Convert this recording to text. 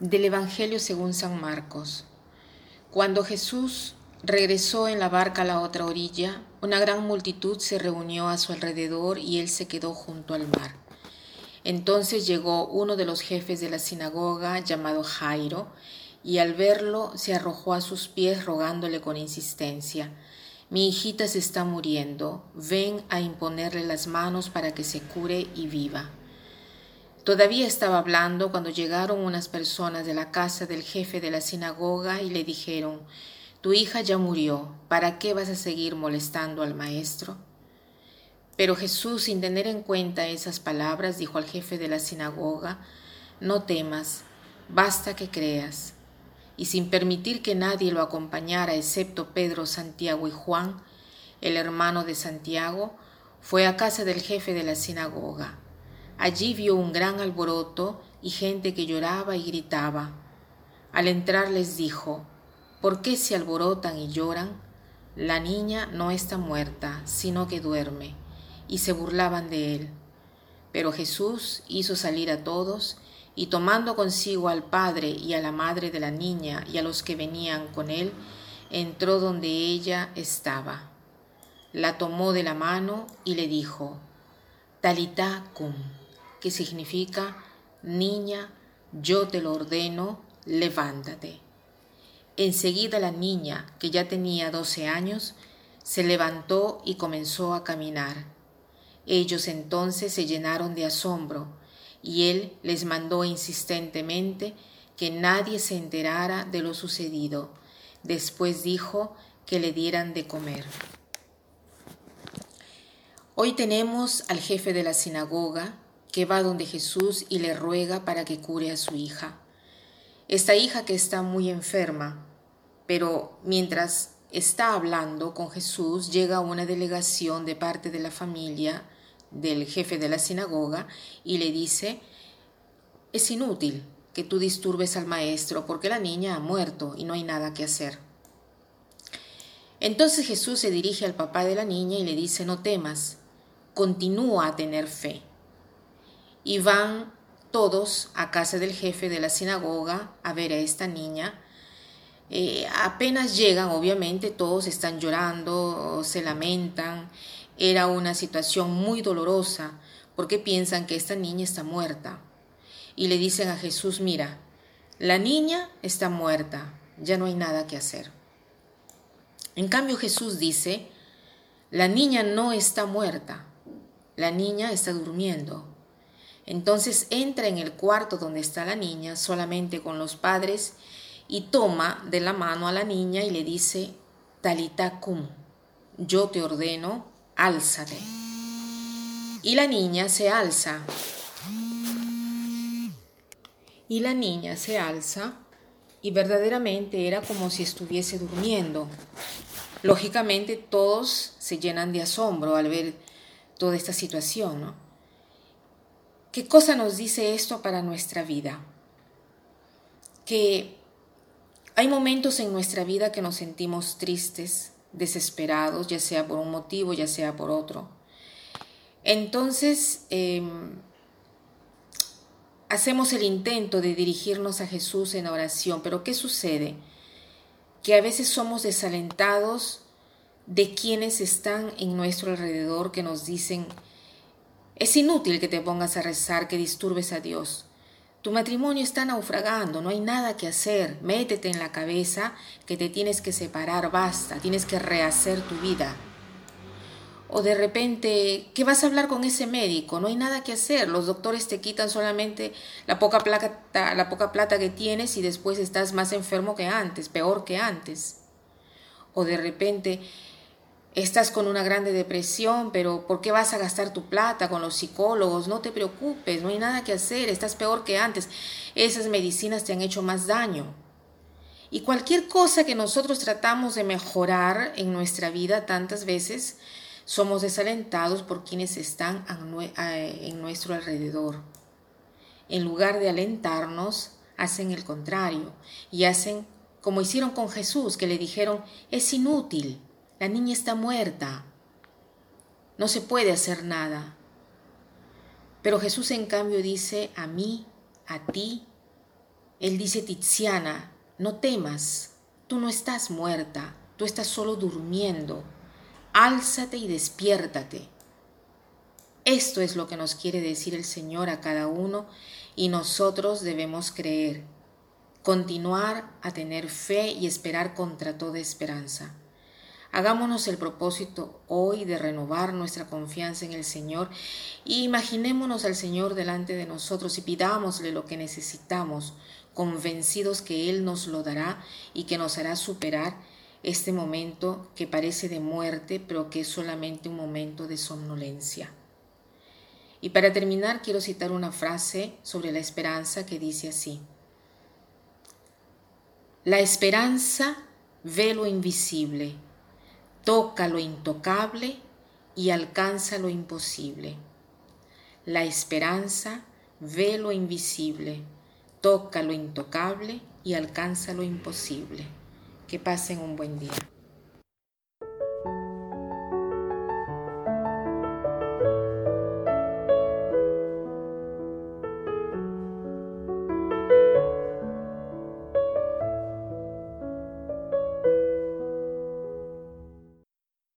Del Evangelio según San Marcos. Cuando Jesús regresó en la barca a la otra orilla, una gran multitud se reunió a su alrededor y él se quedó junto al mar. Entonces llegó uno de los jefes de la sinagoga llamado Jairo, y al verlo se arrojó a sus pies rogándole con insistencia, Mi hijita se está muriendo, ven a imponerle las manos para que se cure y viva. Todavía estaba hablando cuando llegaron unas personas de la casa del jefe de la sinagoga y le dijeron, Tu hija ya murió, ¿para qué vas a seguir molestando al maestro? Pero Jesús, sin tener en cuenta esas palabras, dijo al jefe de la sinagoga, No temas, basta que creas. Y sin permitir que nadie lo acompañara excepto Pedro, Santiago y Juan, el hermano de Santiago, fue a casa del jefe de la sinagoga. Allí vio un gran alboroto y gente que lloraba y gritaba. Al entrar les dijo, ¿por qué se alborotan y lloran? La niña no está muerta, sino que duerme. Y se burlaban de él. Pero Jesús hizo salir a todos, y tomando consigo al padre y a la madre de la niña y a los que venían con él, entró donde ella estaba. La tomó de la mano y le dijo, Talita cum que significa, niña, yo te lo ordeno, levántate. Enseguida la niña, que ya tenía doce años, se levantó y comenzó a caminar. Ellos entonces se llenaron de asombro, y él les mandó insistentemente que nadie se enterara de lo sucedido. Después dijo que le dieran de comer. Hoy tenemos al jefe de la sinagoga, que va donde Jesús y le ruega para que cure a su hija. Esta hija que está muy enferma, pero mientras está hablando con Jesús llega una delegación de parte de la familia del jefe de la sinagoga y le dice, es inútil que tú disturbes al maestro porque la niña ha muerto y no hay nada que hacer. Entonces Jesús se dirige al papá de la niña y le dice, no temas, continúa a tener fe y van todos a casa del jefe de la sinagoga a ver a esta niña. Eh, apenas llegan, obviamente, todos están llorando, se lamentan. Era una situación muy dolorosa porque piensan que esta niña está muerta. Y le dicen a Jesús, mira, la niña está muerta, ya no hay nada que hacer. En cambio Jesús dice, la niña no está muerta, la niña está durmiendo. Entonces entra en el cuarto donde está la niña solamente con los padres y toma de la mano a la niña y le dice, Talita cum, yo te ordeno, álzate. Y la niña se alza. Y la niña se alza y verdaderamente era como si estuviese durmiendo. Lógicamente todos se llenan de asombro al ver toda esta situación, ¿no? ¿Qué cosa nos dice esto para nuestra vida? Que hay momentos en nuestra vida que nos sentimos tristes, desesperados, ya sea por un motivo, ya sea por otro. Entonces, em, hacemos el intento de dirigirnos a Jesús en oración, pero ¿qué sucede? Que a veces somos desalentados de quienes están en nuestro alrededor que nos dicen, es inútil que te pongas a rezar, que disturbes a Dios. Tu matrimonio está naufragando, no hay nada que hacer. Métete en la cabeza que te tienes que separar, basta, tienes que rehacer tu vida. O de repente, ¿qué vas a hablar con ese médico? No hay nada que hacer. Los doctores te quitan solamente la poca plata, la poca plata que tienes y después estás más enfermo que antes, peor que antes. O de repente, estás con una grande depresión, pero ¿por qué vas a gastar tu plata con los psicólogos? No te preocupes, no hay nada que hacer, estás peor que antes. Esas medicinas te han hecho más daño. Y cualquier cosa que nosotros tratamos de mejorar en nuestra vida tantas veces, somos desalentados por quienes están en nuestro alrededor. En lugar de alentarnos, hacen el contrario y hacen como hicieron con Jesús, que le dijeron, es inútil, la niña está muerta. No se puede hacer nada. Pero Jesús en cambio dice a mí, a ti, Él dice, Tiziana, no temas, tú no estás muerta, tú estás solo durmiendo. Álzate y despiértate. Esto es lo que nos quiere decir el Señor a cada uno y nosotros debemos creer, continuar a tener fe y esperar contra toda esperanza. Hagámonos el propósito hoy de renovar nuestra confianza en el Señor y imaginémonos al Señor delante de nosotros y pidámosle lo que necesitamos, convencidos que Él nos lo dará y que nos hará superar este momento que parece de muerte, pero que es solamente un momento de somnolencia. Y para terminar, quiero citar una frase sobre la esperanza que dice así. La esperanza ve lo invisible toca lo intocable y alcanza lo imposible. La esperanza ve lo invisible, toca lo intocable y alcanza lo imposible. Que pasen un buen día.